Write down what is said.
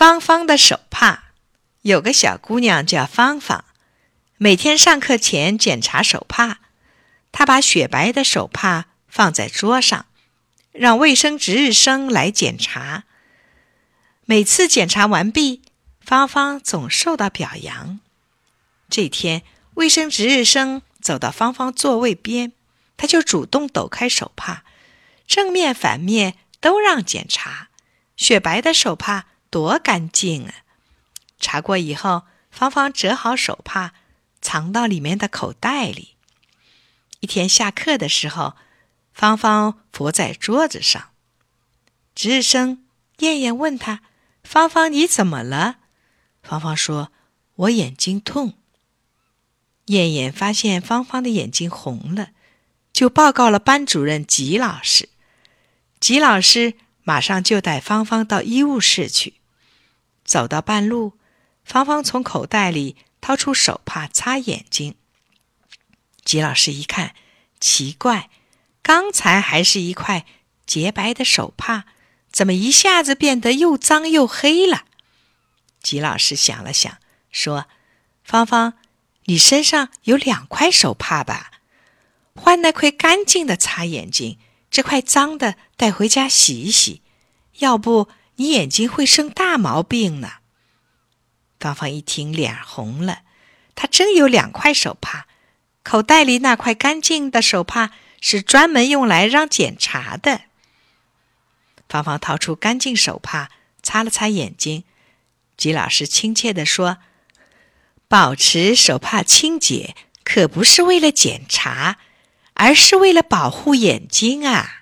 芳芳的手帕。有个小姑娘叫芳芳，每天上课前检查手帕。她把雪白的手帕放在桌上，让卫生值日生来检查。每次检查完毕，芳芳总受到表扬。这天，卫生值日生走到芳芳座位边，他就主动抖开手帕，正面、反面都让检查。雪白的手帕多干净啊！查过以后，芳芳折好手帕，藏到里面的口袋里。一天下课的时候，芳芳伏在桌子上，值日生燕燕问他：“芳芳，你怎么了？”芳芳说：“我眼睛痛。”燕燕发现芳芳的眼睛红了，就报告了班主任吉老师。吉老师。马上就带芳芳到医务室去。走到半路，芳芳从口袋里掏出手帕擦眼睛。吉老师一看，奇怪，刚才还是一块洁白的手帕，怎么一下子变得又脏又黑了？吉老师想了想，说：“芳芳，你身上有两块手帕吧？换那块干净的擦眼睛。”这块脏的带回家洗一洗，要不你眼睛会生大毛病呢。芳芳一听脸红了，她真有两块手帕，口袋里那块干净的手帕是专门用来让检查的。芳芳掏出干净手帕擦了擦眼睛，吉老师亲切地说：“保持手帕清洁可不是为了检查。”而是为了保护眼睛啊。